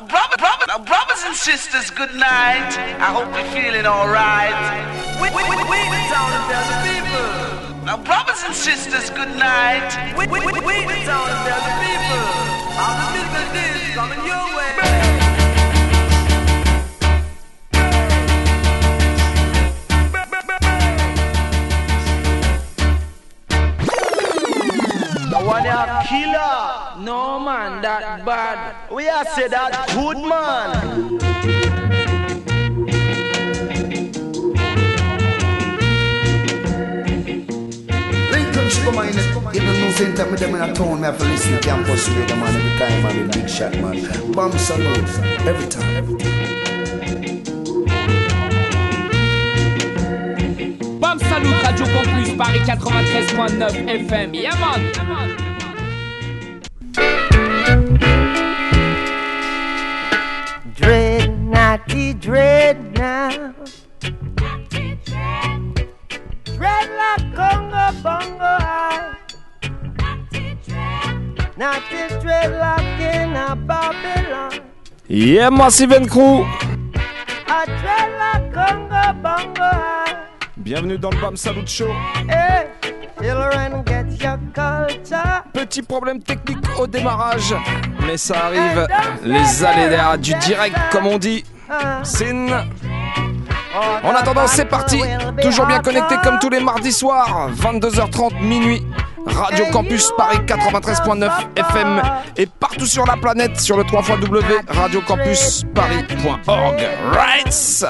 Now, brother, brother, brothers and sisters, good night. I hope you're feeling alright. We, we, we, we town and tell the people. Now, brothers and sisters, good night. We, we, we, we town and tell the people. All the physical days coming your way. killer. No man, that bad. We are say that good man. Come on, even no same time with them in a town, me have to listen to campus radio man every time, man, big shot man. Bomb salute, every time. Every Bam Salut, Radio Campus, Paris 93.9 FM. Yeah Yeah, Massive Crew. A dread like Congo Bongo high. Bienvenue dans le Bam Salut Show. Petit problème technique au démarrage, mais ça arrive. Les aléas du direct, comme on dit. Sin. En attendant, c'est parti. Toujours bien connecté comme tous les mardis soirs, 22h30 minuit. Radio Campus Paris 93.9 FM et partout sur la planète sur le 3 radiocampusparis.org. Right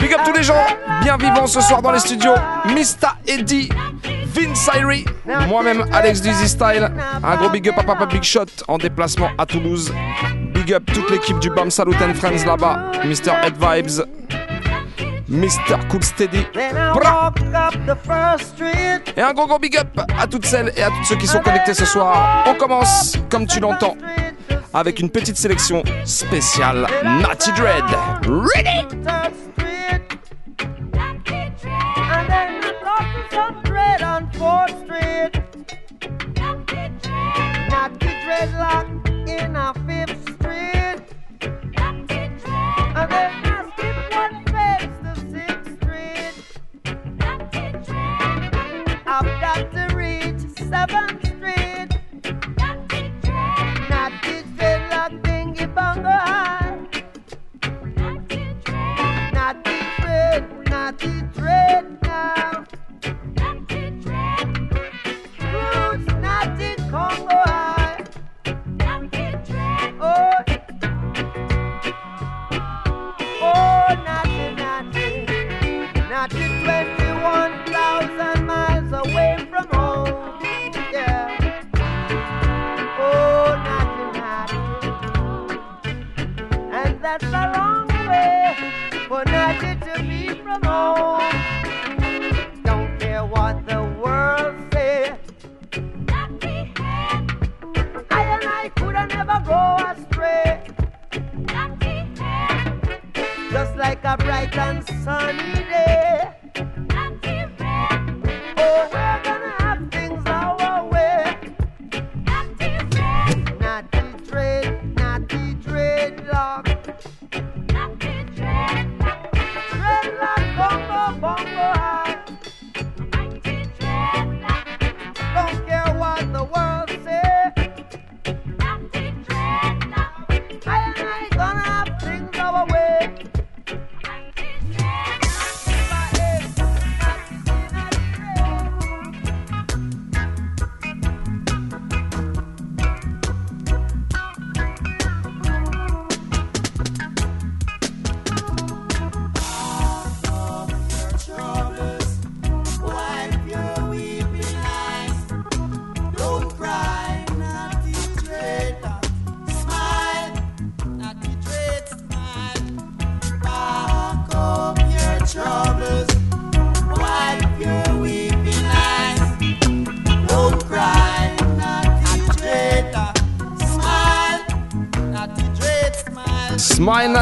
Big up tous les gens bien vivants ce soir dans les studios. Mista Eddie, Vince Irie, moi-même Alex Dizzy Style. Un gros big up à Papa Big Shot en déplacement à Toulouse. Big up toute l'équipe du BAM Salut and Friends là-bas. Mr. Head Vibes. Mr. Cool Steady. Bra. Et un gros gros big up à toutes celles et à tous ceux qui sont connectés ce soir. On commence, comme tu l'entends, avec une petite sélection spéciale Natty Dread. Ready? And then you got some dread on 4th Street. Not the dreadlock in a 5th Street. And then reach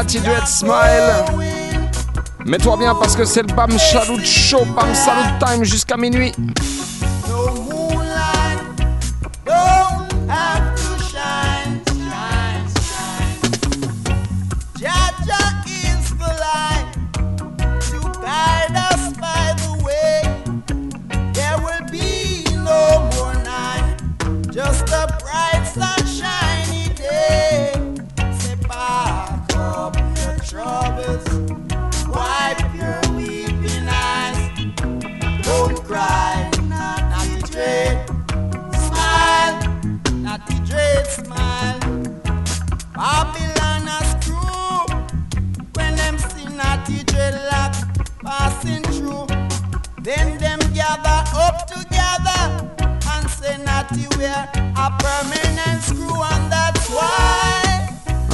Natty Dread, smile. Mets-toi bien parce que c'est le Bam Salut Show, Bam Salut Time jusqu'à minuit.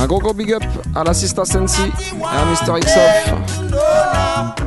Un gros gros big up à la Sensi et à Mr. Xoff.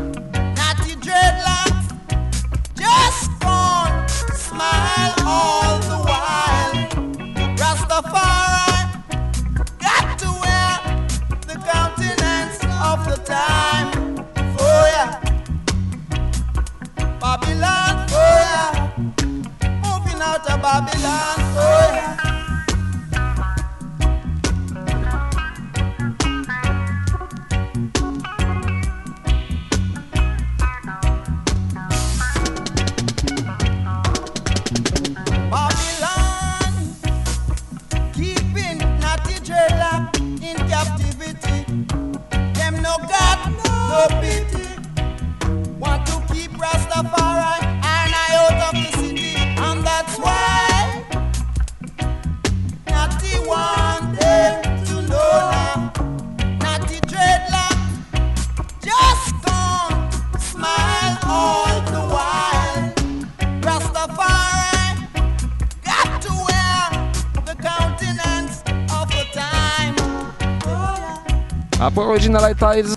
pour Original Lives.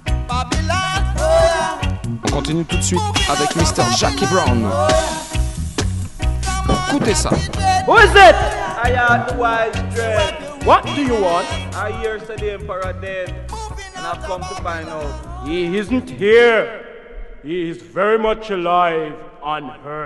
On continue tout de suite avec Mr. Jackie Brown. Écoutez ça. Who is it? I am wise dread. What do you want? I hear say the emperor dead. And I've come to find out. He isn't here. He is very much alive on earth.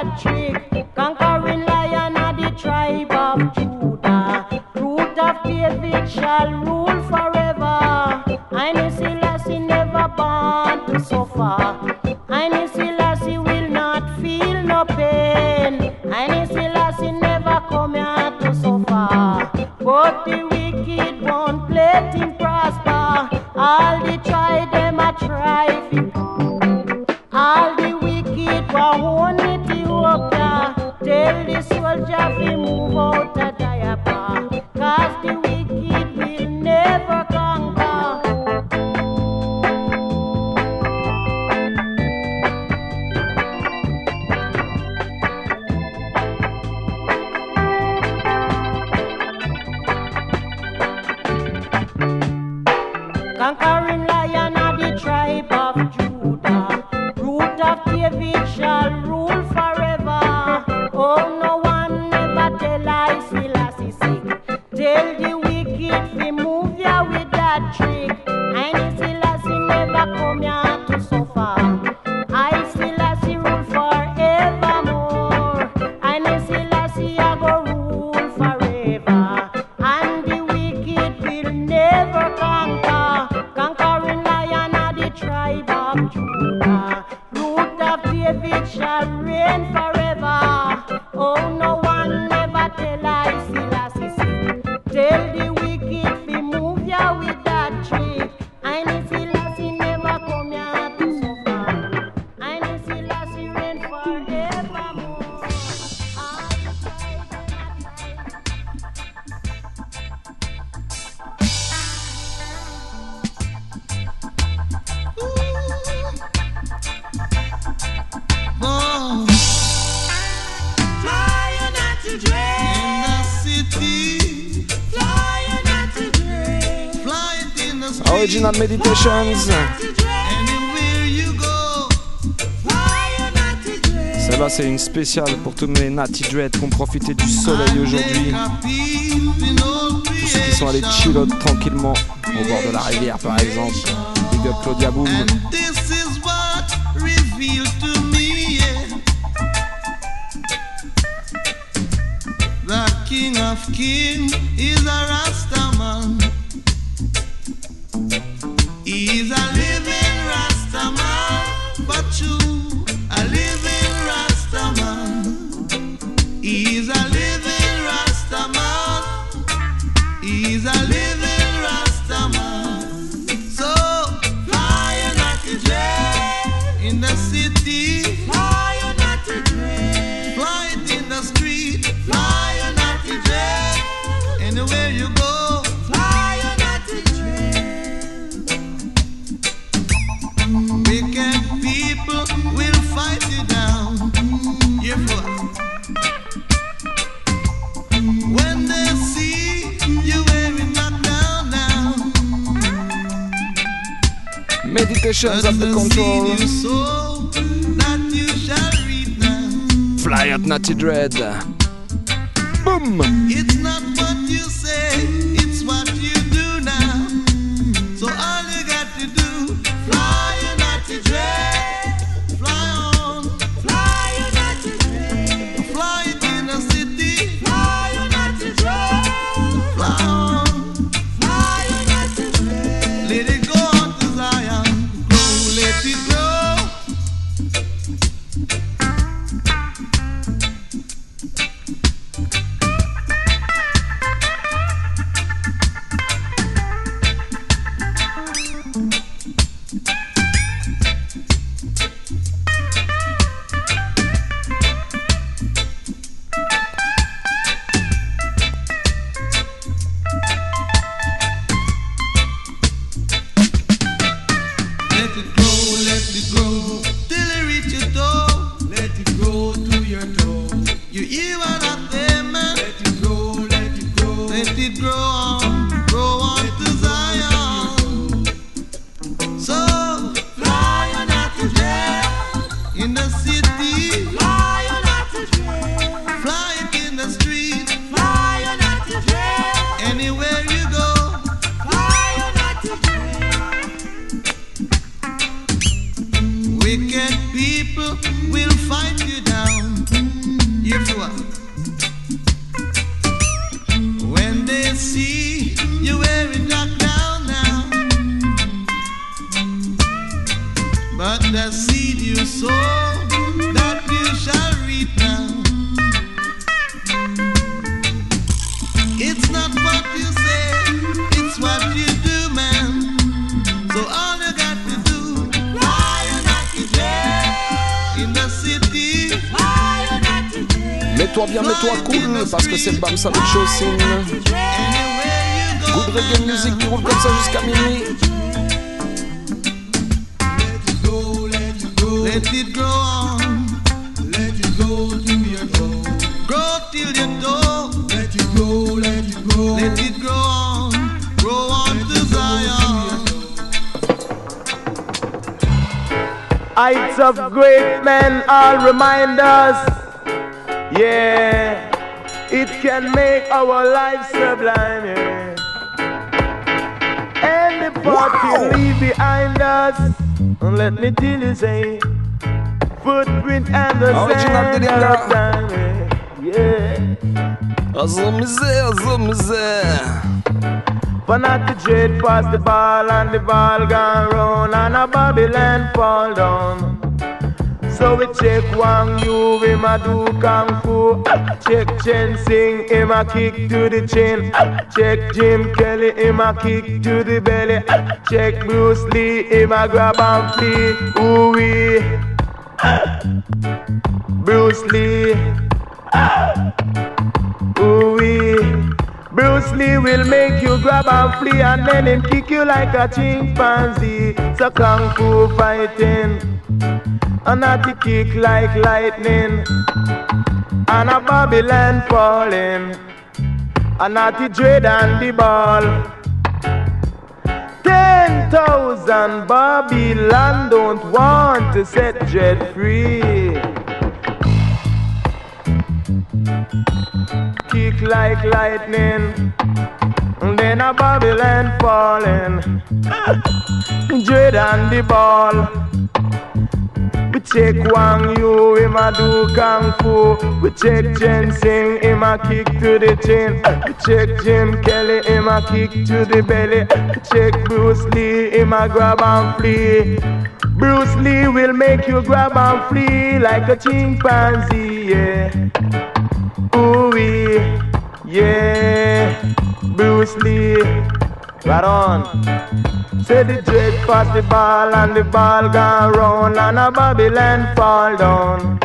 Patrick, conquering lion of the tribe of Judah, root of David shall Meditations. Celle-là, c'est une spéciale pour tous mes Natty Dread qui ont profité du soleil aujourd'hui. Tous ceux qui sont allés chillote tranquillement au bord de la rivière, par exemple. Big up Claudia Boom. King of Kings is a Meditations at the control. So that you shall read. Fly at Natty Dread. Boom! It's Mets-toi bien, mets-toi cool, parce que c'est le Bam c'est une good reggae music qui roule comme ça jusqu'à minuit. Let it grow on. Let it go to your door. Grow till your door. Let it grow, let it grow. Let it grow on. Grow on to Zion. Heights of great men all remind us. Yeah, it can make our life sublime. Yeah. And the party leave behind us. And let me tell you, say, footprint and the sand of time. Yeah. Not to trade past the ball and the ball gone round and a Babylon fall down. So we check Wang Yu, him a do kung fu. Check Chen Sing, him a kick to the chin. Check Jim Kelly, him a kick to the belly. Check Bruce Lee, him a grab and flee. Ooh wee. Bruce Lee. Ooh wee. Bruce Lee will make you grab and flee and then him kick you like a chimpanzee. So kung fu fighting. And not to kick like lightning. And a Babylon falling. And not to dread and the ball. Ten thousand Babylon don't want to set dread free. Kick like lightning. And then a Babylon falling. Dread and the ball. We check Wang Yu, him a do kung fu. We check Chen Sing, him a kick to the chin. We check Jim Kelly, him a kick to the belly. We check Bruce Lee, him a grab and flee. Bruce Lee will make you grab and flee like a chimpanzee, yeah. Ooh yeah. Bruce Lee, Right on. Say the Jake pass the ball and the ball gone round and a Babylon fall down.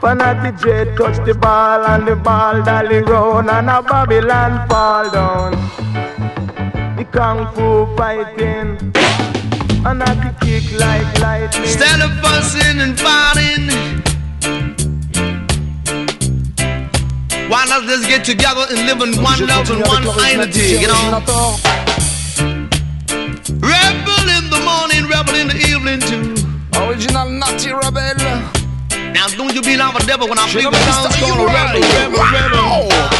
Fanatic J touch the ball and the ball dolly round and a Babylon fall down. The kung fu fighting and I the kick like lightning. Instead of fussing and fighting, why not just get together and live in one love and one unity, you know? devil in the evening too. Original Natty Rebel. Now don't you be like a devil when I'm with sounds called a rebel. rebel, rebel. Wow.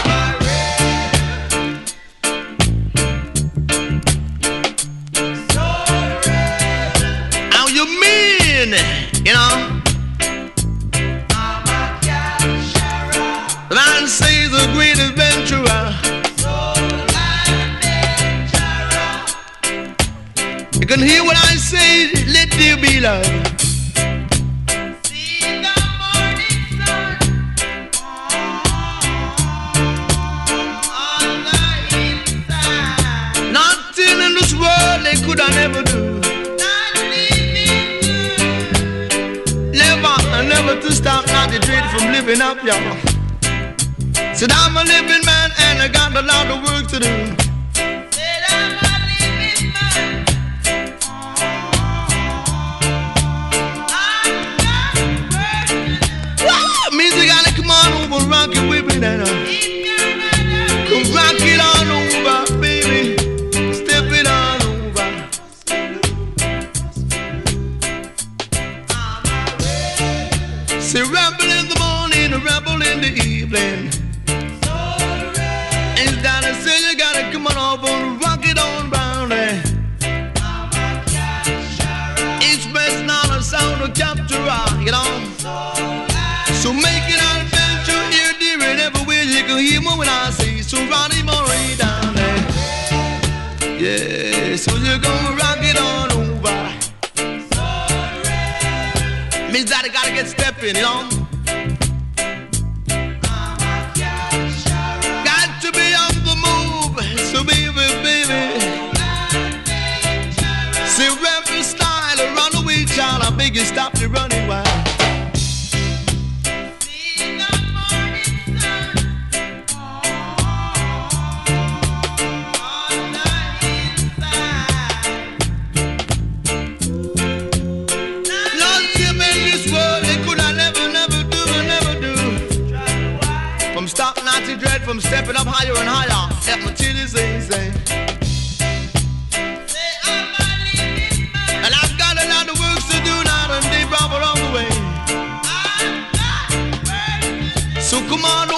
From stop not to dread, from stepping up higher and higher. Help my chili say, say. And I've got a lot of work to do now, and they along the way. So come on.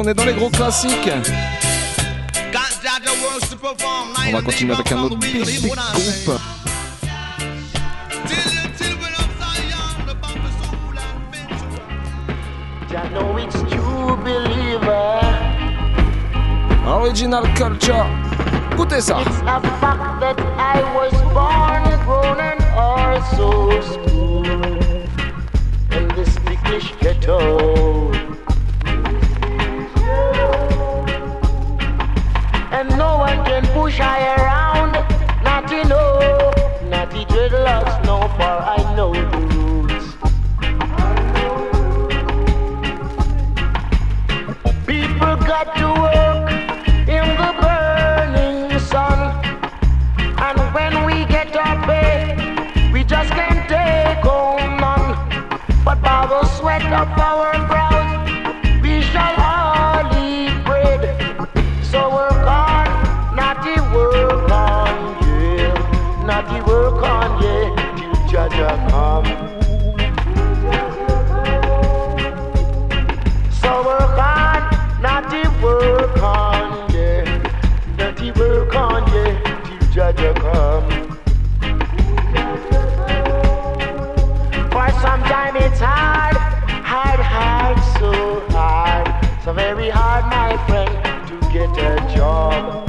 on est dans les gros classiques. On va continuer avec un autre big, big groupe. Original culture. Écoutez ça. It's a fact that I was born and grown and also school in this English ghetto. push I around. Naughty no, the dreadlocks, no, for I know so very hard, my friend, to get a job.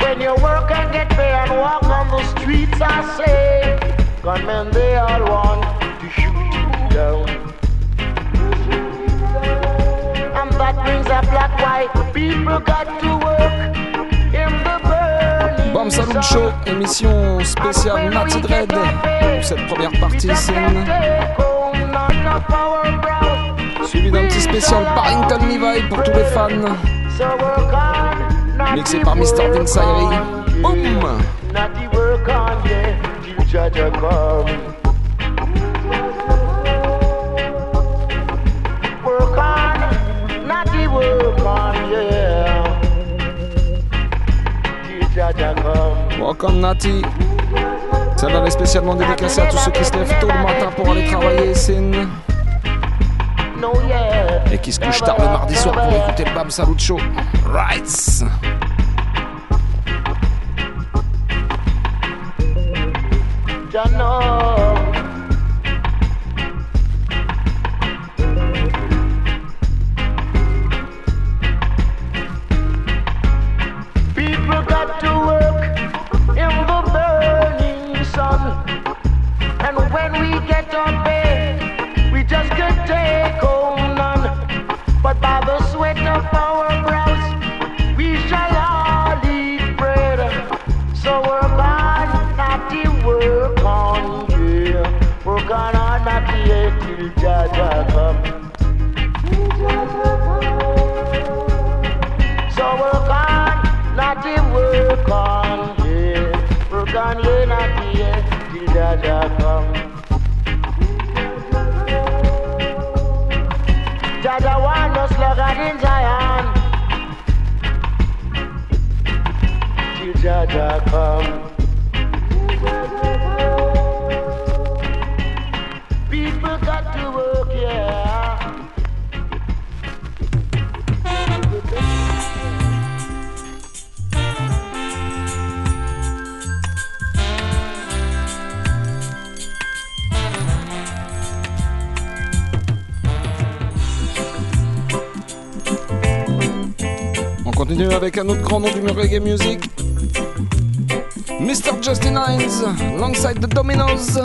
When you work and get paid and walk on the streets, I say, gunmen, they all want to shoot you down. And that brings up black why people got to work in the burning Bam Saloon Show, émission spéciale Natty Dread. Pour cette première partie, c'est Suivi d'un petit spécial Barrington Levi pour tous les fans. Mixé par Mr. Vinsairi. Boum! Welcome Nati. Celle-là est spécialement dédicacée à tous ceux qui se lèvent tôt le matin pour aller travailler, Sin. Et qui se couchent tard le mardi soir pour écouter le Bam Salut Show. Right! Un autre grand nom du reggae music. Mr. Justin Hinds, alongside the Dominoes.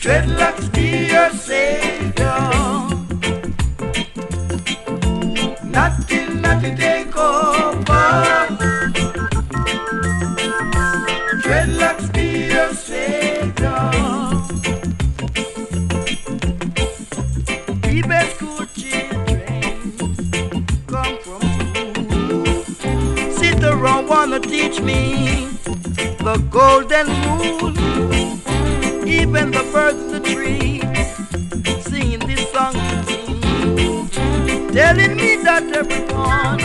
Dreadlocks be your savior. Nothing, nothing take over. Dreadlocks be your savior. The best cool children. Come from school. Sit around, wanna teach me the golden rule and the birds in the tree singing this song to me, telling me that everyone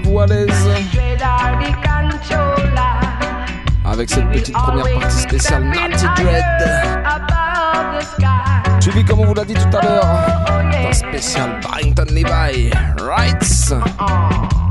vous à l'aise avec cette petite première partie spéciale Natty Dread. Suivi comme on vous l'a dit tout à l'heure d'un spécial Barrington Levi. Right?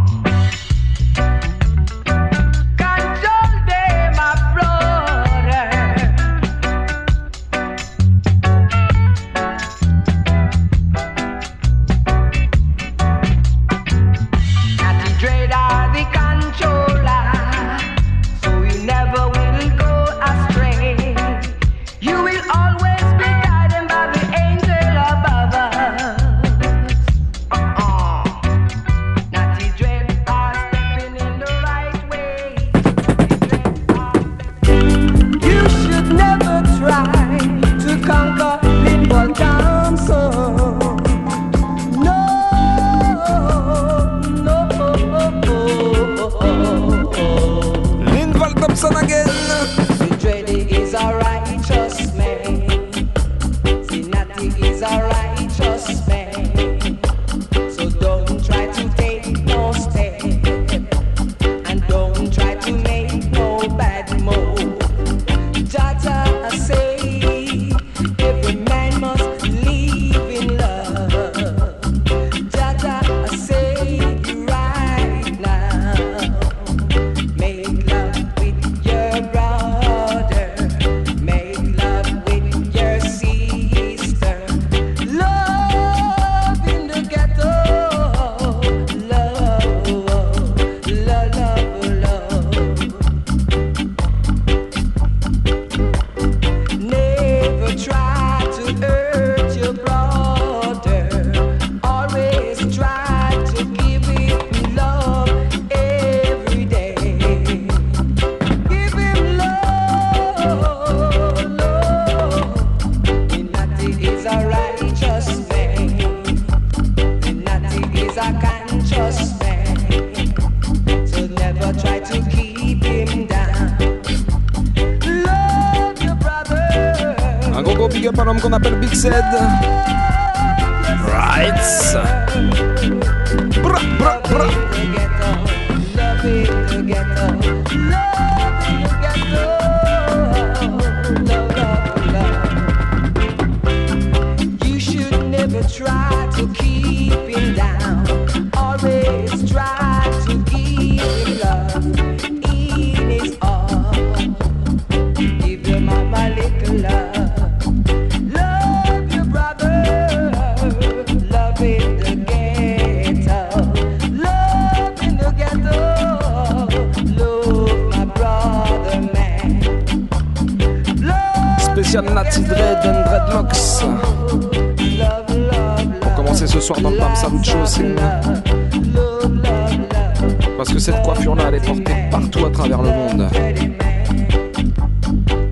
Parce que cette coiffure-là, elle est portée partout à travers le monde.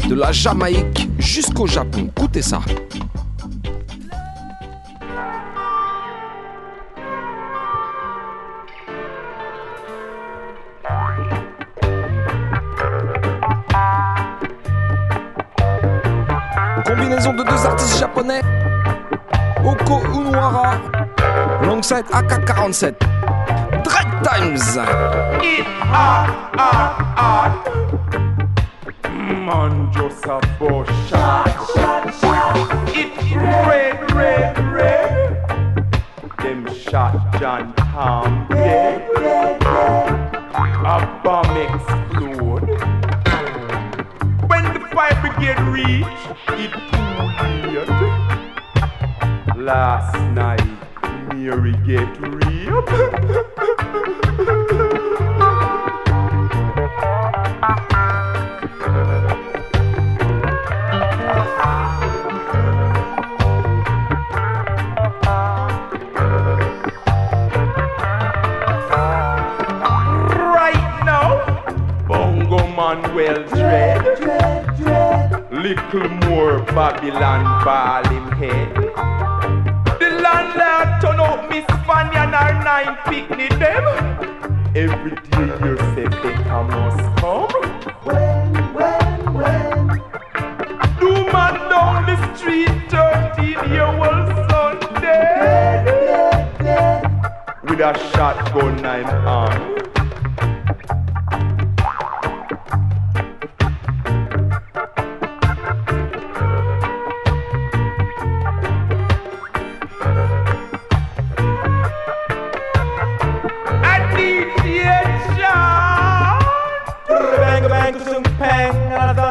De la Jamaïque jusqu'au Japon. Écoutez ça. Alongside AK-47. Dread Times. It hard, hard, hard. Man just a shot. It red, red, red. Them shot John Tom dead, dead, dead. A bomb explode. When the fire brigade reach, it too late. Last night,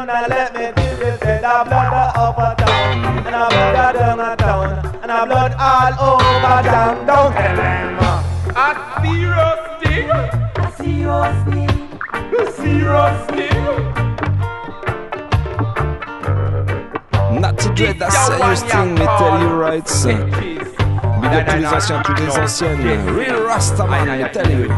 I let me do this. And I blood up a down, and I blood down a down, and I blood all over down down. A serious thing. A serious thing. A serious thing. Natty Dread, a serious thing, me tell you right. Big up tous les anciens, toutes les anciennes. Real Rastaman, me tell you.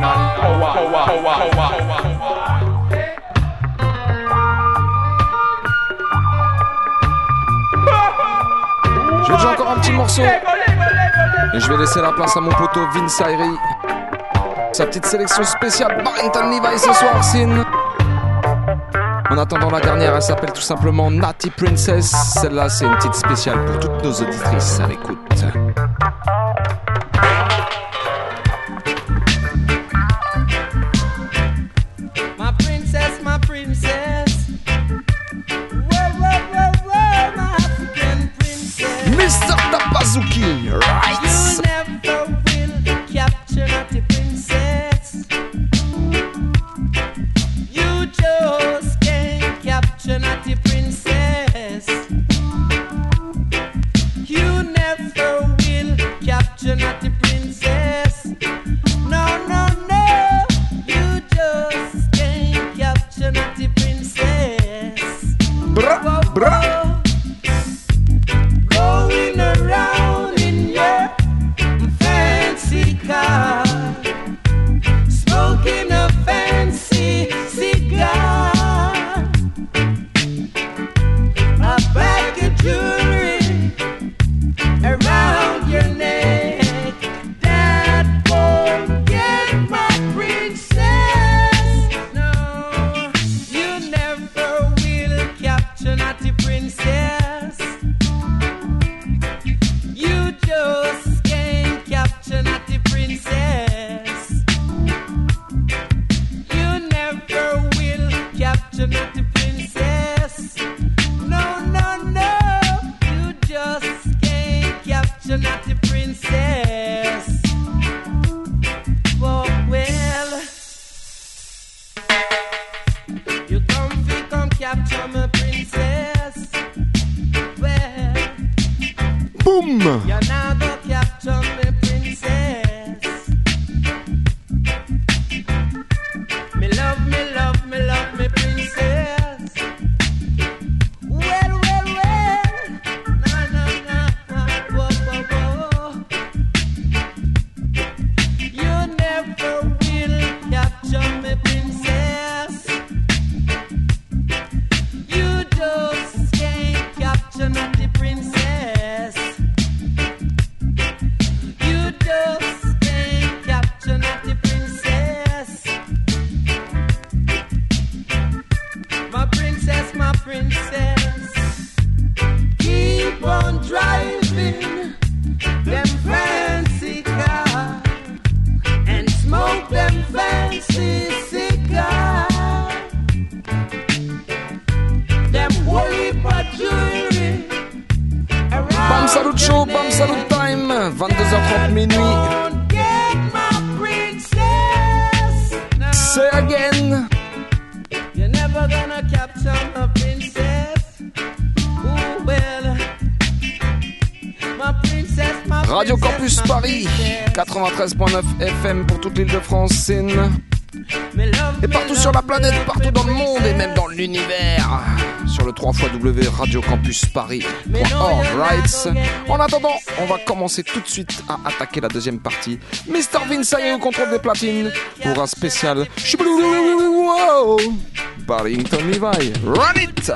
Power. J'ai déjà encore un petit morceau. Et je vais laisser la place à mon poteau Vince Ayri. Sa petite sélection spéciale Barrington Levi ce soir, Sin. En attendant la dernière, elle s'appelle tout simplement Natty Princess. Celle-là, c'est une petite spéciale pour toutes nos auditrices. 93.9 FM pour toute l'île de France, et partout sur la planète, partout dans le monde et même dans l'univers. Sur le 3 W Radio Campus Paris. Rights. En attendant, on va commencer tout de suite à attaquer la deuxième partie. Mr. Vince est au contrôle des platines pour un spécial. Barrington Levi. Run it!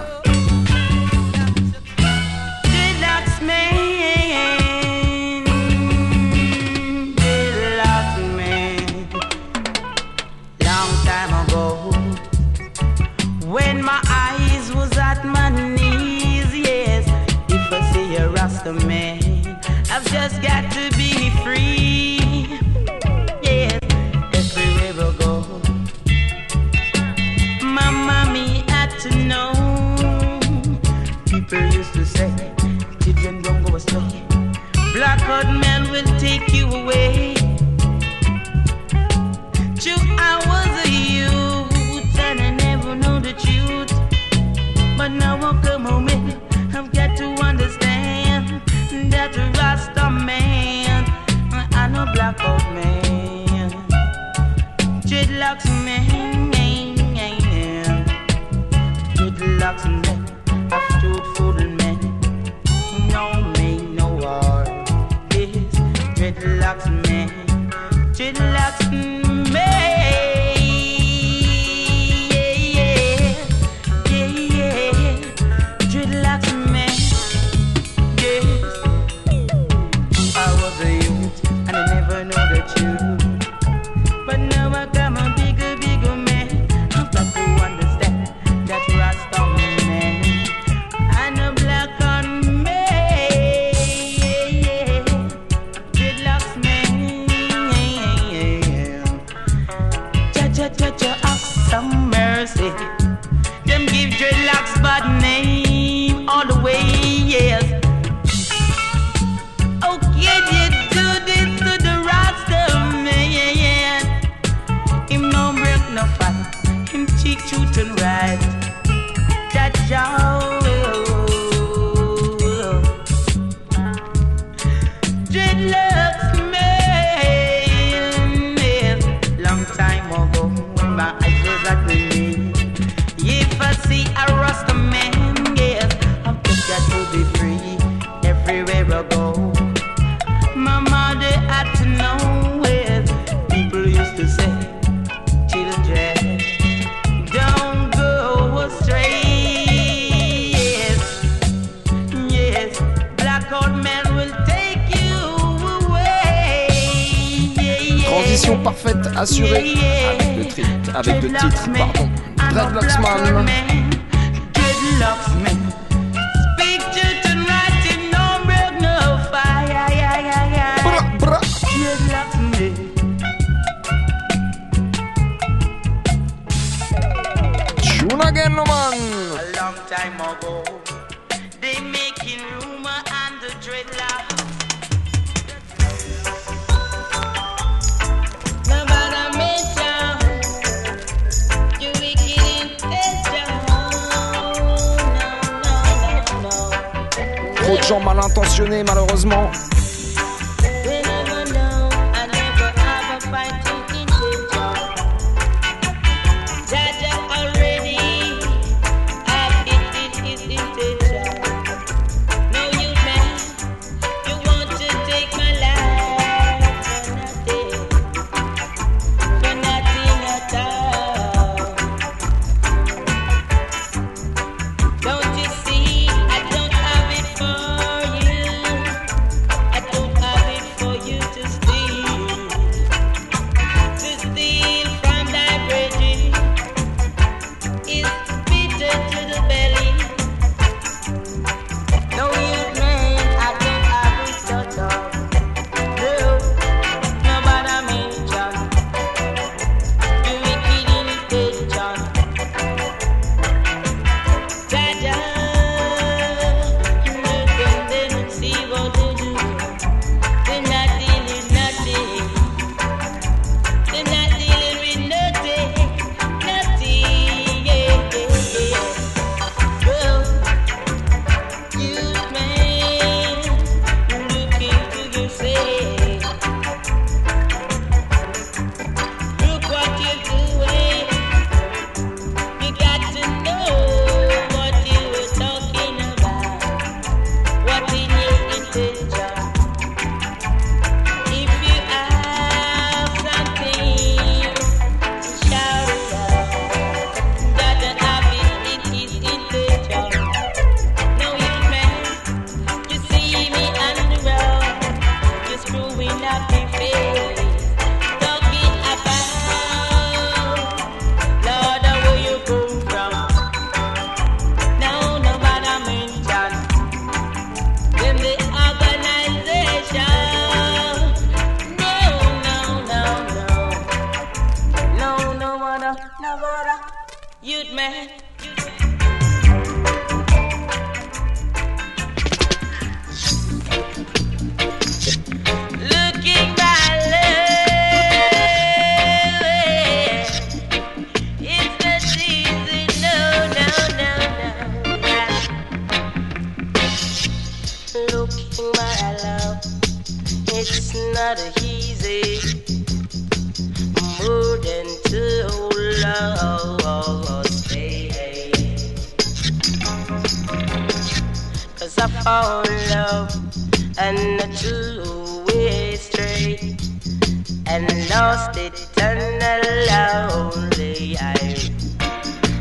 and lost it and lonely. I,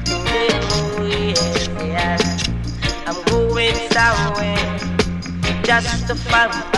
oh yeah, yeah, I'm going somewhere just to find.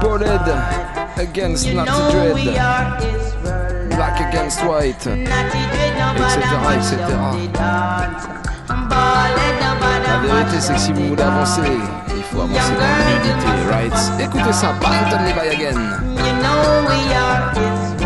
Bullet against you Natty Dread, Black against White, etc. etc. La vérité, c'est que si vous voulez avancer, il faut avancer dans l'humilité, right? Écoutez ça, Barrington Levi again. You know we are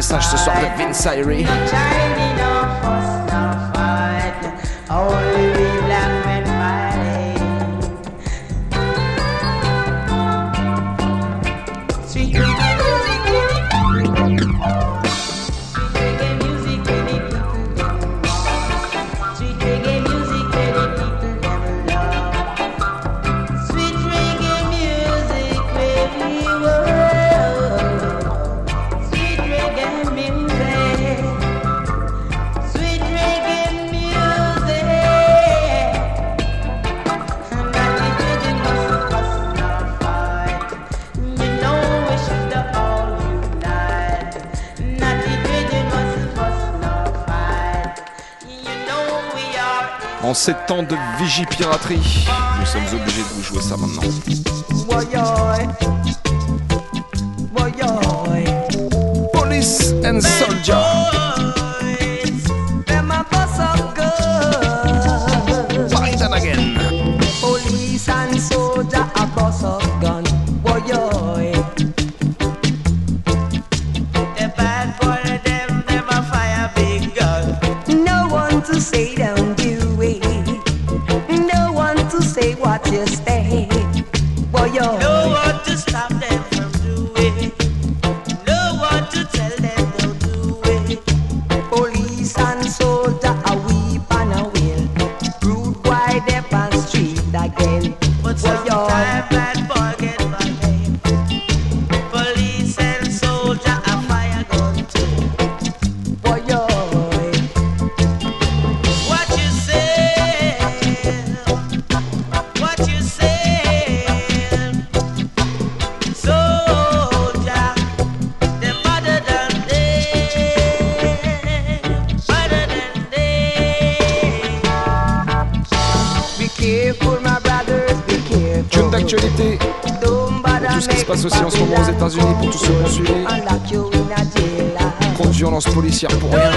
message ce soir de Vince ces temps de vigipiraterie. Nous sommes obligés de vous jouer ça maintenant. Police and Soldier. passe aussi en ce moment aux États-Unis pour tous ceux qui ont suivi. Trop de violence policière pour rien.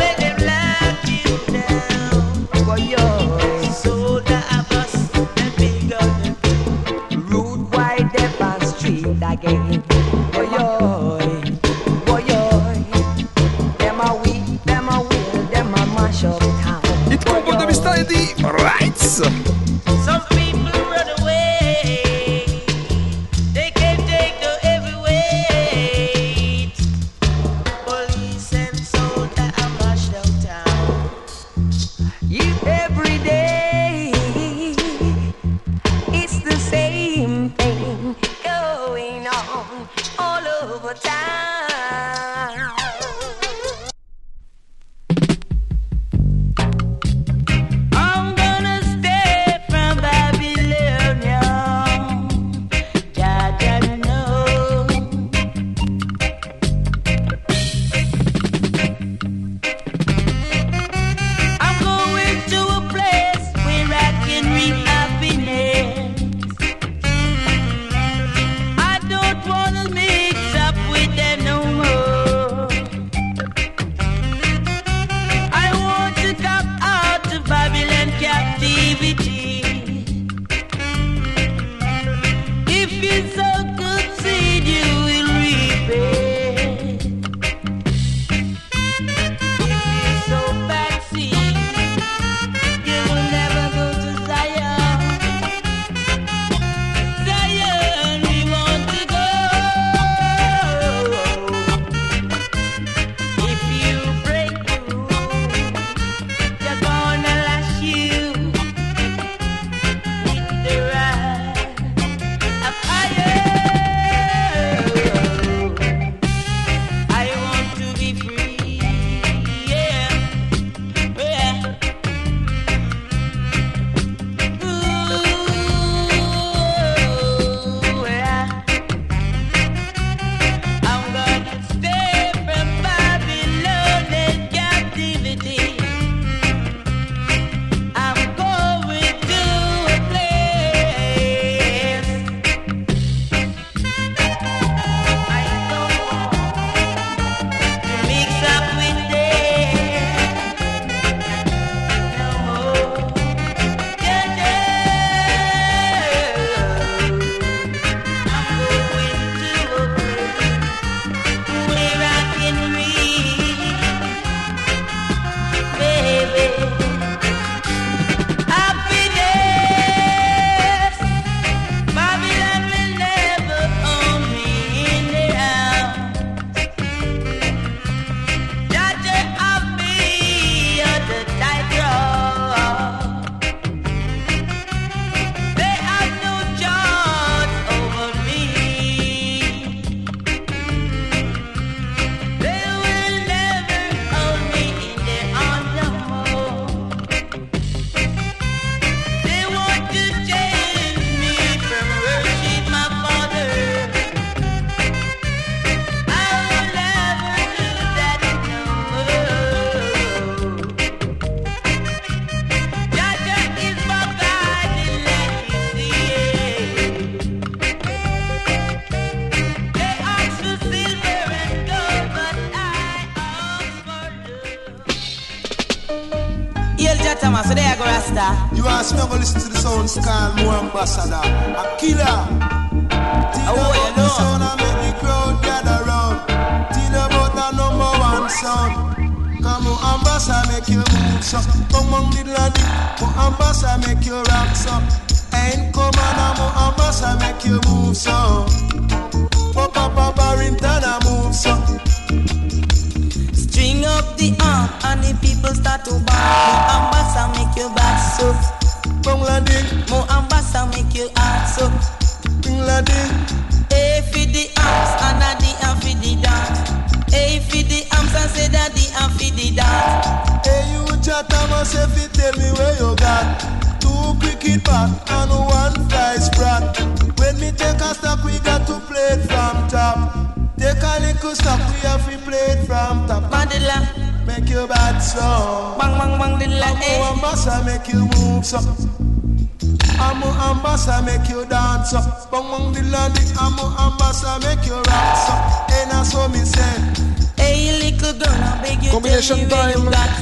Combination tell me where you time. got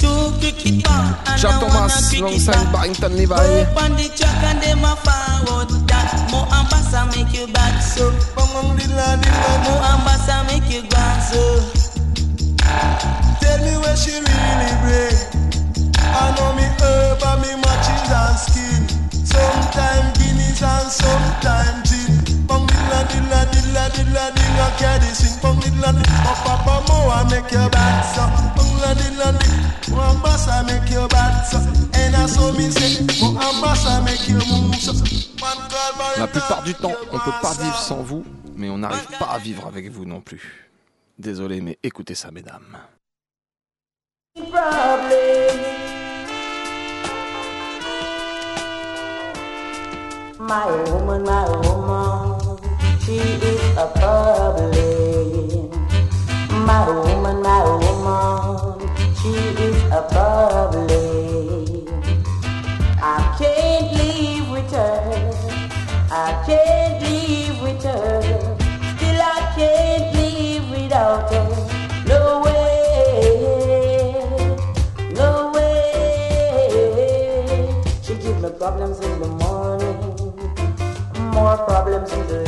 two cricket ball and Jack Thomas, cricket alongside. Barrington Levy. On the track and them a forward that. Mo ambassador make you back so. Bang bang the landing, Mo ambassador make you go so. Tell me where she really bring. I know me herb and me matches and skin. Sometime guineas and sometime gin. Bang dilla dilla dilla dilla dilla carry sing. Bang dilla dilla up up up mo I make your back so. Bang dilla dilla dilla mo ambassa make your back so. And I saw me say mo ambassa make you move so. Man call Barry La plupart du temps, on peut pas vivre sans vous, mais on n'arrive pas à vivre avec vous non plus. Désolé, mais écoutez ça, mesdames. My woman, my woman, she is a problem. My woman, my woman, she is a problem. I can't live with her. I can't live with her. Still, I can't live without her. No way, no way. She gives me problems in the morning, more problems in the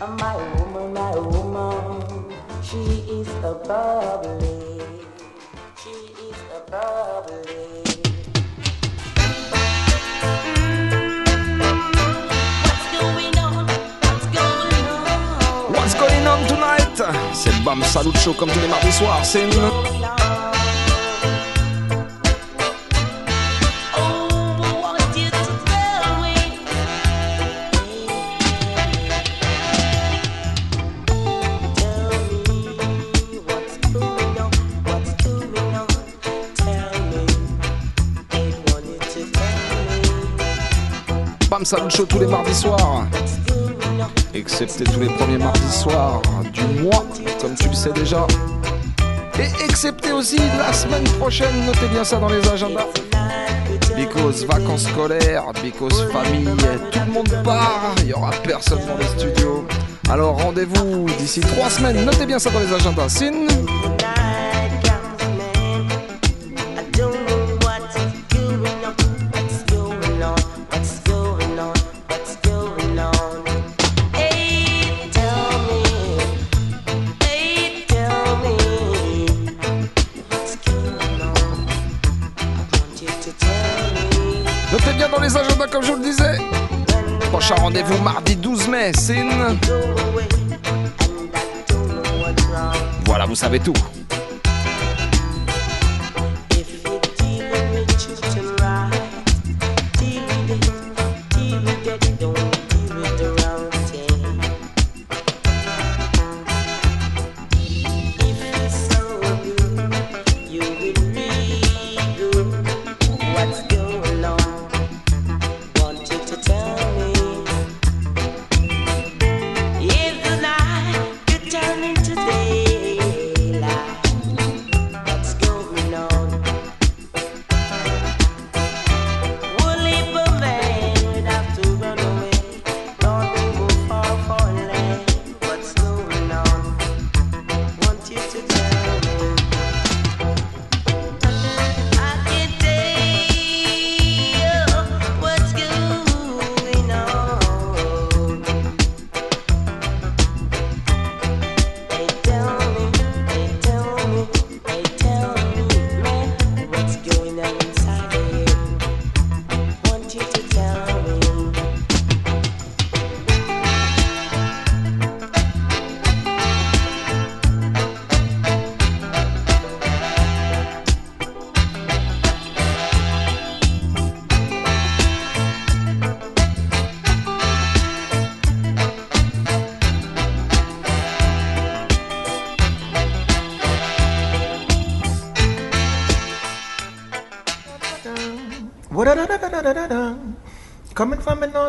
My woman, my woman, she is a bubbly. She is a bubbly. What's going on? Tonight? C'est Bam Salut Show comme tous les mardis soirs. C'est une. Show tous les mardis soirs. Excepté tous les premiers mardis soirs du mois, comme tu le sais déjà. Et excepté aussi la semaine prochaine, notez bien ça dans les agendas. Because vacances scolaires, because famille, tout le monde part, il y aura personne dans les studios. Alors rendez-vous d'ici trois semaines, notez bien ça dans les agendas. Sin tout.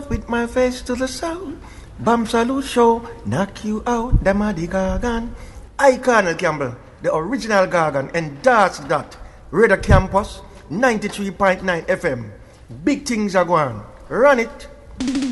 with my face to the south. Bam Salute Show, knock you out, Damadi Gargan. Colonel Campbell, the original Gargan, that's that. Radio Campus, 93.9 FM. Big things are going. Run it.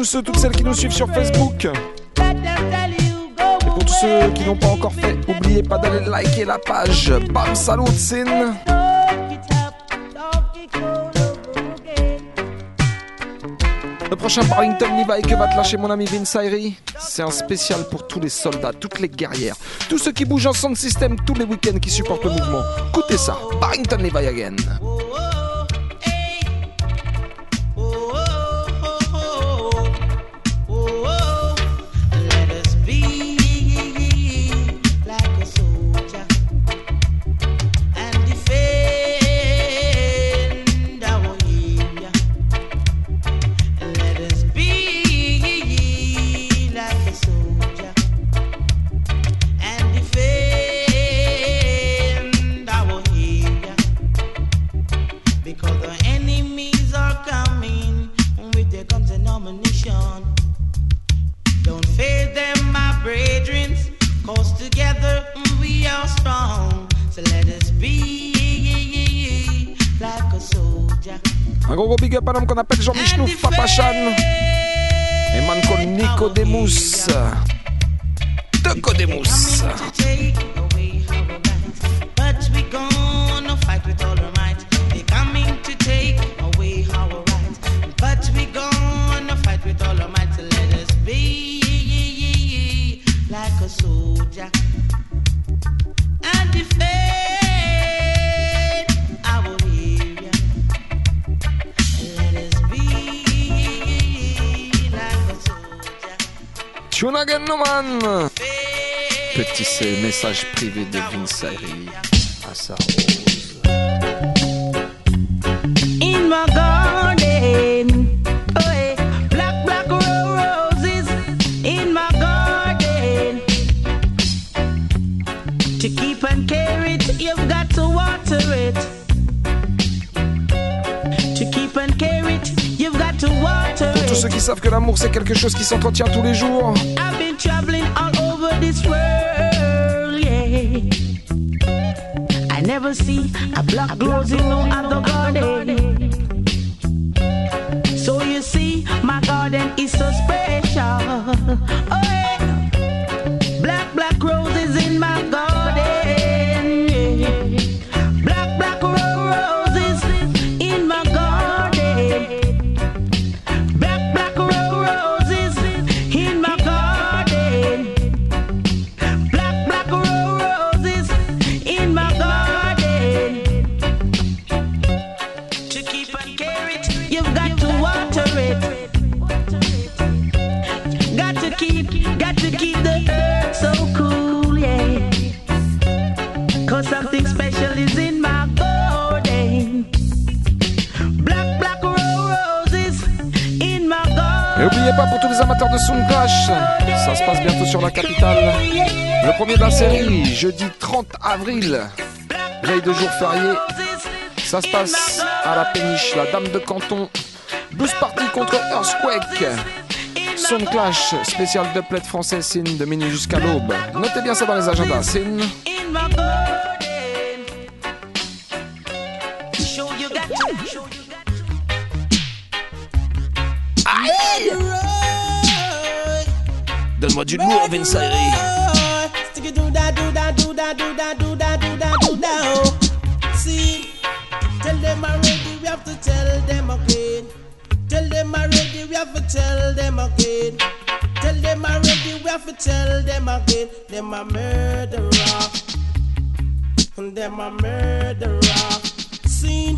tous ceux, toutes celles qui nous suivent sur Facebook. Et pour tous ceux qui n'ont pas encore fait, n'oubliez pas d'aller liker la page. Bam, salut, sin. Le prochain Barrington Levi que va te lâcher mon ami Vince c'est un spécial pour tous les soldats, toutes les guerrières, tous ceux qui bougent en son système tous les week-ends qui supportent le mouvement. Écoutez ça, Barrington Levi again. Message privé de Vince Ayri à sa rose. in my garden. Oh, yeah. Black, black ro- roses in my garden. To keep and care it, you've got to water it. To keep and care it, you've got to water Pour tous ceux it. qui savent que l'amour c'est quelque chose qui s'entretient tous les jours. See a black rose in no other garden. Se passe bientôt sur la capitale. Le premier de la série, jeudi 30 avril, veille de jour férié. Ça se passe à la péniche, la dame de canton. Blues party contre Earthquake. Sound Clash, spécial de plaide français, Sin de minuit jusqu'à l'aube. Notez bien ça dans les agendas, Sin. Vince Stick it do tell them we have to tell them again. Tell them we have to tell them again. Tell them we have to tell them again. A murderer. Them a murderer. See.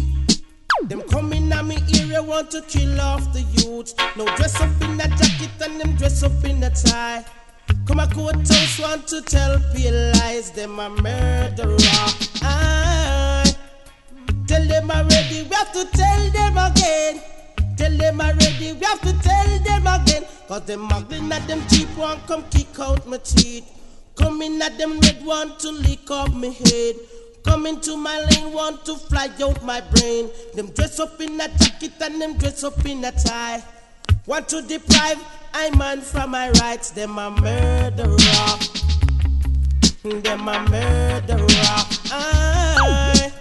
Them coming at me area want to kill off the youth. No dress up in a jacket and them dress up in a tie. Come a courthouse want to tell pale lies. Them a murderer. I tell them already. We have to tell them again. Tell them already. We have to tell them again. Cause them muggling at them cheap one come kick out my teeth. Coming at them red want to lick off my head. Come into my lane, want to fly out my brain. Them dress up in a jacket and them dress up in a tie. Want to deprive I man from my rights. Them a murderer. Them a murderer. I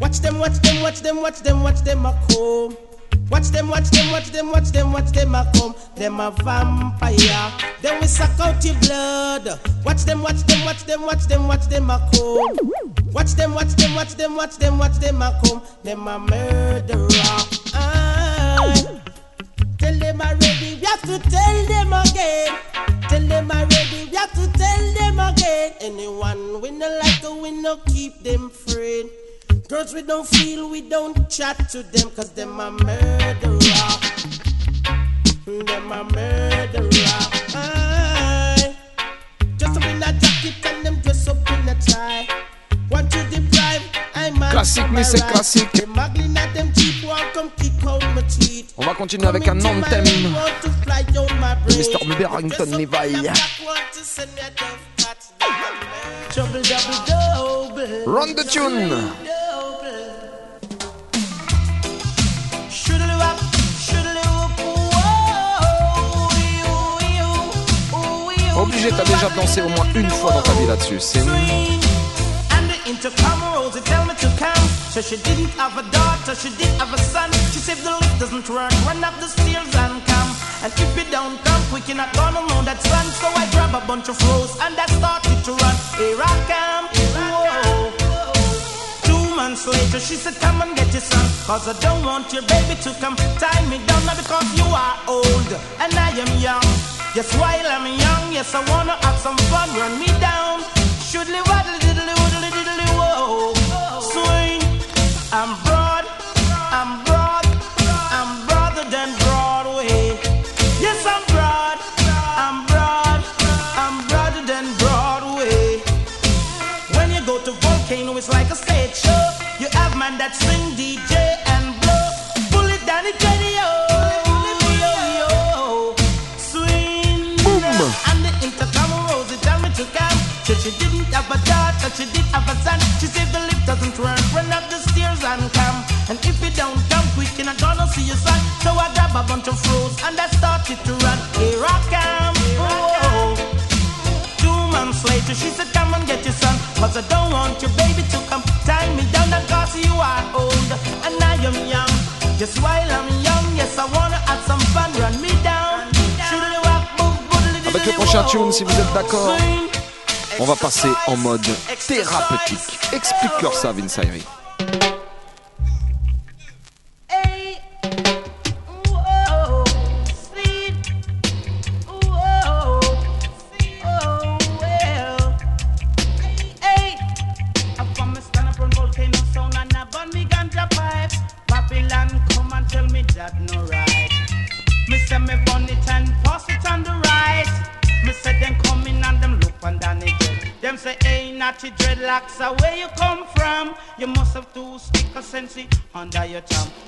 watch them, watch them, watch them, watch them, watch them a come. Watch them, watch them, watch them, watch them, watch them a come. Them a vampire. Then we suck out your blood. Watch them, watch them, watch them, watch them, watch them a come. Watch them, watch them, watch them, watch them, watch them a come. Them a murderer. I tell them already. To tell them again. Tell them already. We have to tell them again. Anyone we no like, we no keep them friend. Girls we don't feel, we don't chat to them, cause them a murderer. Them a murderer. Aye. Dress up in a jacket and them dress up in a tie. Want to deprive, I'm a Classique, mais c'est On va continuer avec un anthem. Mr. Barrington Levi. Run the tune. Obligé, t'as déjà dansé au moins une fois dans ta vie là-dessus. C'est And the intercom Rosie tell me to come. So she didn't have a daughter, she did have a son. Said the lift doesn't work, run up the stairs and come. And if you don't come quick, you're not gonna know that sun. So I grab a bunch of rose and I started to run. Here I come. Whoa. Two months later, she said, Come and get your son. Cause I don't want your baby to come tie me down. Now because you are old and I am young. Yes, while I'm young, yes, I wanna have some fun. Run me down. Shoodly waddly diddly woodly diddly whoa. Swing. I'm a she did have a son. She said the lift doesn't run up the stairs and come. And if you don't come quick, you're not gonna see your son. So I grab a bunch of fruits and I started to run. Here I come. Two months later, she said, Come and get your son. Cause I don't want your baby to come tie me down. Because you are old and I am young. Just while I'm young, yes, I wanna have some fun. Run me down. Shoodly walk, boom, Avec le prochain tune, si vous êtes d'accord, on va passer en mode thérapeutique. Explique-leur ça, Vince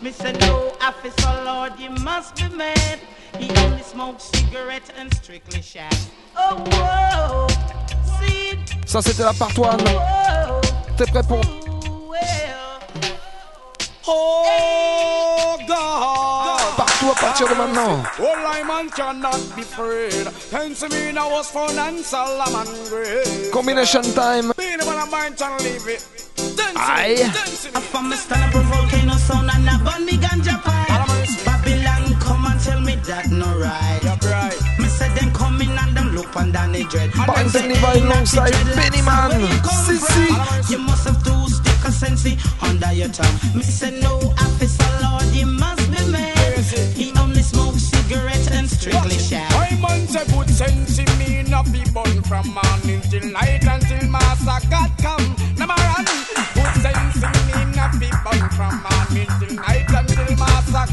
Me say, no, officer, Lord, you must be mad. He only smokes cigarette and strictly shag. Oh, whoa, see, Ça, c'était la part one. whoa, T'es prêt pour Oh God! partout à partir de maintenant Oh, Lyman cannot be afraid. Pensamina was found and Solomon. Combination time. Being I'm mind to leave it. Aye. I'm from a stand up on volcano sound and I burn me ganja pipe. Babylon come and tell me that no right. Me say them come in and them look and down the dread. Barrington Levy alongside Beenie Man. Sissy. You must have two stick of sense under your tongue. Me say no officer Lord, you must be mad. He only smokes cigarette and strictly shag. My man say good sense in me not be born from morning till night until master God come.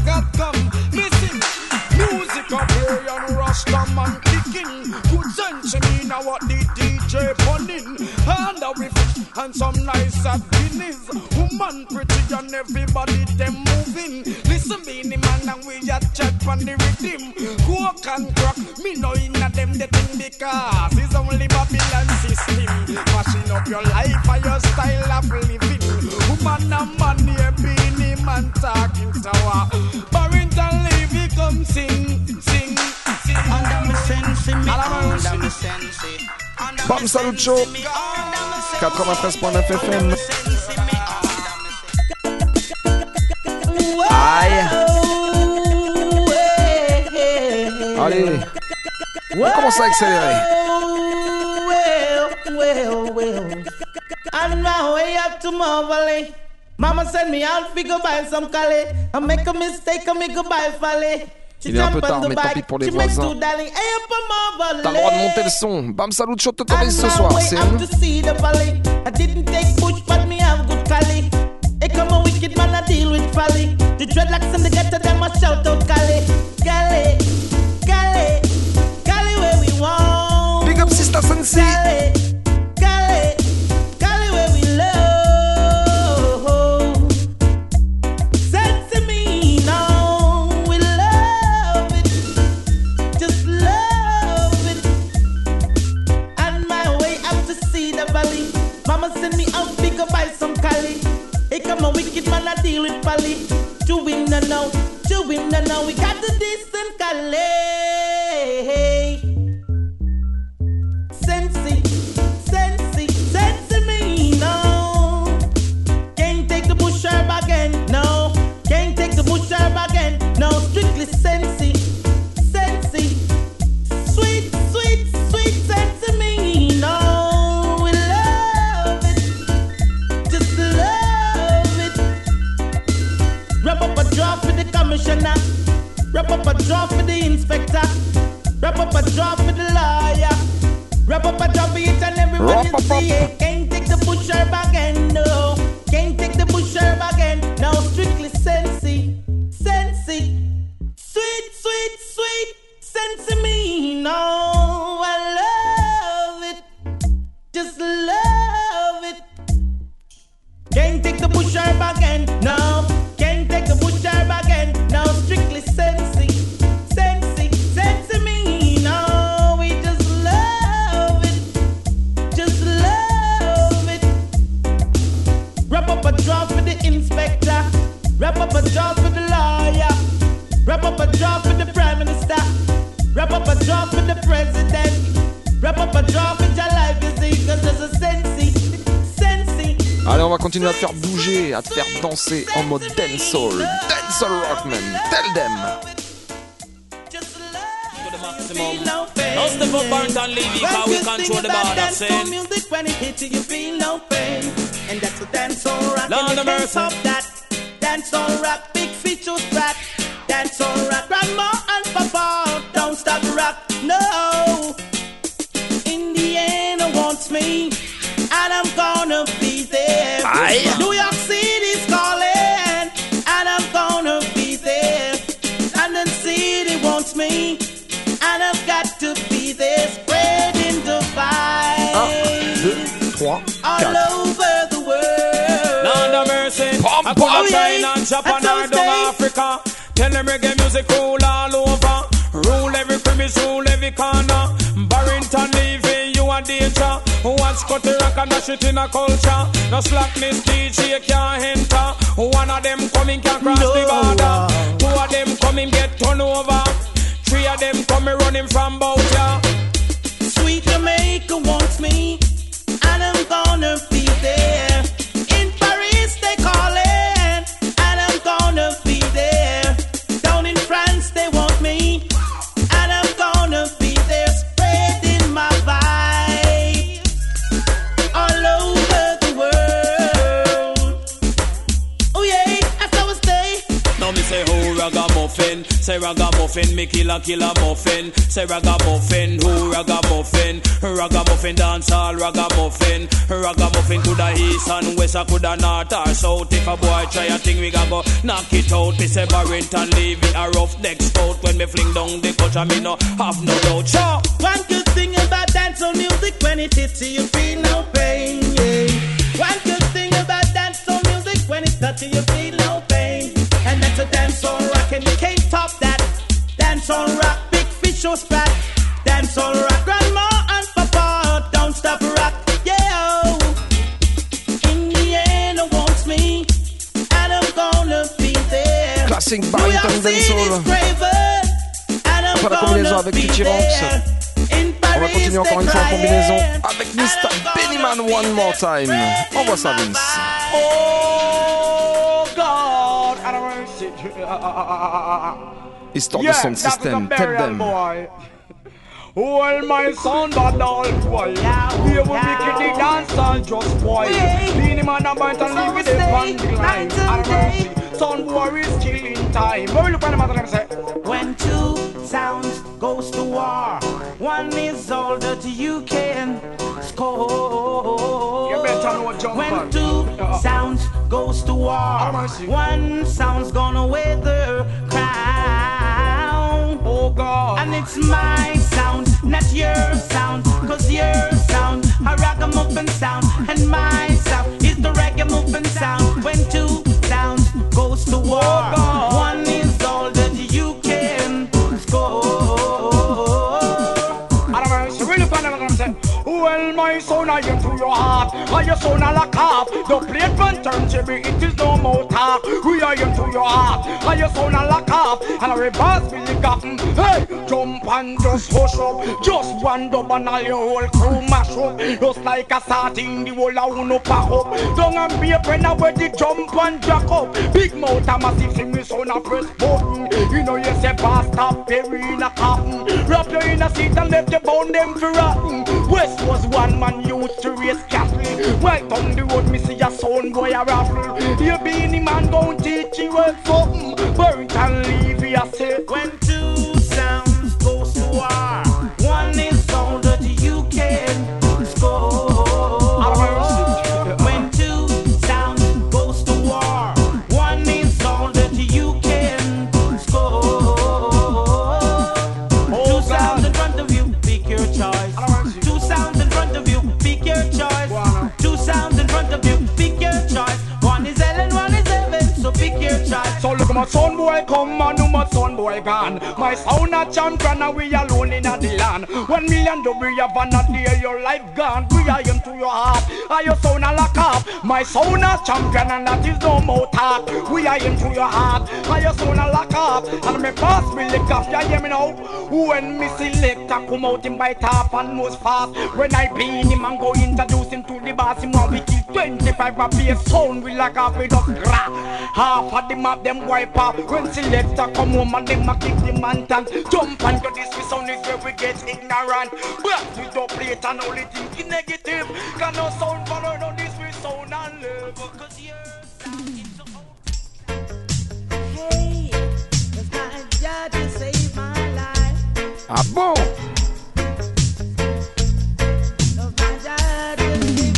God come. Listen, music here and Rasta man kicking. Good sense me now what the DJ punning. And a riff and some nice at Guinness. Woman pretty and everybody them moving. Listen me the man and we a chat on the rhythm. Coke and crack, me know inna them the thing because it's only Babylon system. Mashing up your life and your style of living. Woman and man here being man talking tower. Barrington Bam Salut Show 93.9 FM Aïe Allez On commence à accélérer my way up to Marvelly. Mama send me out, we go buy some Cali. I make a mistake, I make a buy. Il est un peu tard, pour les. T'as le droit de monter le son. Bam salut, ce soir. C'est Big up sister Hey, come on, wicked man, I deal with folly. Doing the now, doing the now, we got the decent Cali. Job for the inspector. Wrap up a job for the lawyer. Wrap up a job for each and everyone you see. Can't take the bush back again, no. Can't take the bush herb faire danser en mode dancehall. Dancehall Rockman, tell them. Don't step up Barrington Levy, cause we control the border Dance scene. music when it hits you, you feel no pain. Japan or down Africa. Tell them reggae music rule all over. Rule every premise, rule every corner. Barrington leaving you a danger. One Scotty rock and dash it in a culture. No slackness, DJ can't enter. One of them coming can cross the border. Two of them coming get turned over. Three of them coming running from ya. Sweet Jamaica wants me, and I'm gonna be say ragamuffin, me kill a killer muffin. Say ragamuffin, who ragamuffin, ragamuffin dance all ragamuffin. Ragamuffin coulda east and west, I coulda north or south. If a boy try a thing, we ga go knock it out. Me say Barrington leave it a rough neck stout. When me fling down the culture, me no have no doubt. Sure. One good thing about dancehall music when it hits you, you feel no pain. Yeah. One good thing about dancehall music when it touches you, feel no pain. And that's a dancehall rock, and you can't top that. Dancehall rock, big fish or rock, grandma and papa, don't stop rock. Yeah. Indiana wants me, and I'm gonna be there. Classic Barrington Dancehall. la combinaison gonna avec Kitty on va continuer encore une fois en combinaison avec Mr. Bennyman One More Time. Envoie ça, Vince. Oh God, I don't see. Histoire yeah, de sound that was a system, tell them. boy. Well, my son, but all boy. Here we make it the dance and just boy. Beenie Man about to leave with the band line. I don't. Son boy is killing time. But we look at the matter and say. When two sounds goes to war, one is older to you can score. You better know what jump When on. two Uh-uh. sounds goes to war, one sound's gonna wear the crown. Oh God. And it's my sound, not your sound. Cause your sound, a ragamuffin sound. And my sound is the ragamuffin sound. When two sounds goes to war, one Well, my son, I am to your heart. I your son, I like half. The plate from turntable, it is no more talk. We are you to your heart. I your son, I like half. And I reverse Billy Gotten. Hey, jump and just hush up. Just one dub and all your whole crew mash up. Just like a sardine, the whole of uno pack up. Don't and be a pen where the jump and jack up. Big mouth and massive, see me son, I press button. You know you say bastard, bury in a cotton. Wrap you in a seat and left your bone them for rotten. West was one man used to raise cattle. Right on the road, me see a son boy a raffle. You Beenie Man gon' teach you well something. Burnt and leave you say. When boy come and no more son boy gone. My sound a champion and we alone in a the. One million do we have not there your life gone. We are into your heart, are your sound a lock up. My sound a champion and that is no more talk. We are into your heart, are your sound a lock up. And me pass me lick off, you hear me now? When me select a come out him bite off and most fast. When I clean him and go introduce him to the boss, him want we kill 25 a bass sound we like off with us gra. Half of them map them wipe off. When selector come home and them a kick the man tan. Jump and go this we sound is where we get ignorant. But we don't play it and only think negative. Can no sound follow no this we sound and live. Cause yeah. Hey, it's my job to save my life. Ah bon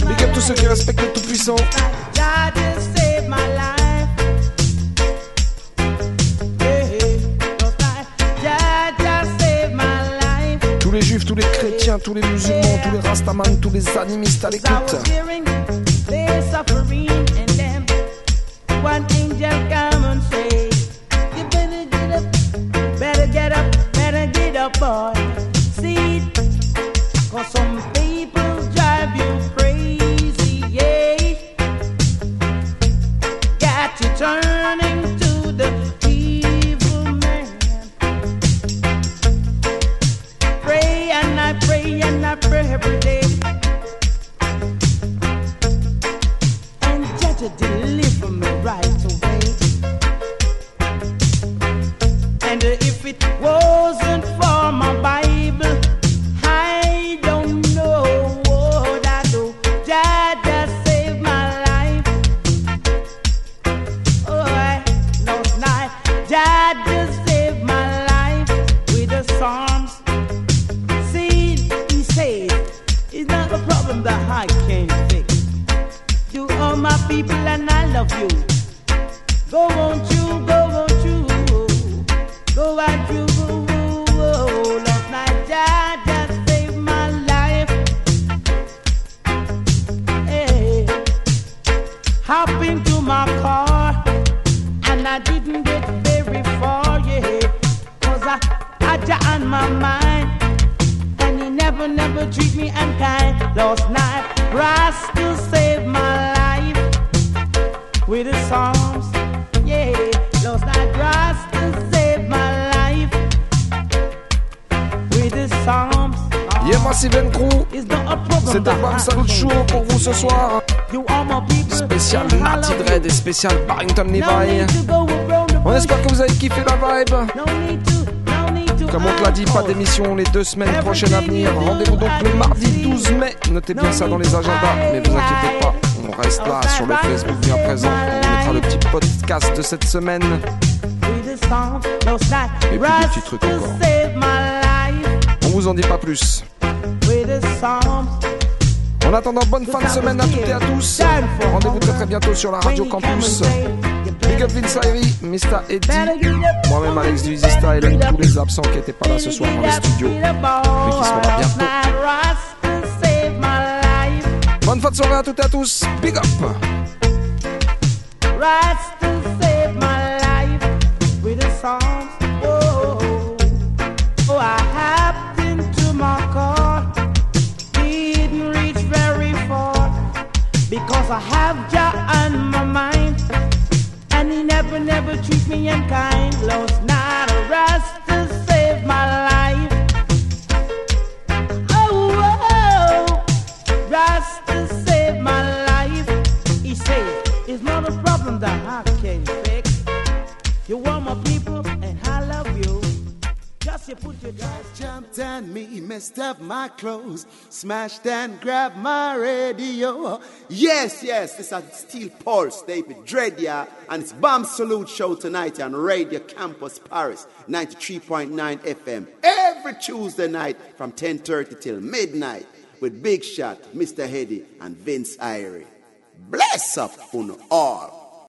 Big up tous ceux qui respectent le Tout-Puissant. Les juifs, tous les chrétiens, tous les musulmans, tous les rastamans, tous les animistes à l'écoute. It wasn't spécial Barrington Levi. On espère que vous avez kiffé la vibe. Comme on te l'a dit, pas d'émission les deux semaines prochaines à venir. Rendez-vous donc le mardi 12 mai. Notez bien ça dans les agendas, mais vous inquiétez pas, on reste là sur le Facebook bien présent. On mettra le petit podcast de cette semaine. Et puis des petits trucs encore. On vous en dit pas plus. En attendant, bonne fin de semaine à toutes et à tous. Rendez-vous très très bientôt sur la radio Campus. Big up Vince Irie, Mr. Eddie, moi-même Alex du Easy Style, tous les absents qui n'étaient pas là ce soir dans les studios, mais qui seront là Last bientôt. Bonne fin de soirée à toutes et à tous. Big up. Treat messed up my clothes, smashed and grabbed my radio. Yes, yes, this is Steel Pulse, David Dread, yeah, and it's Bam Salute Show tonight on Radio Campus Paris, 93.9 FM, every Tuesday night from 10.30 till midnight with Big Shot, Mr. Hedy, and Vince Irie. Bless up on all.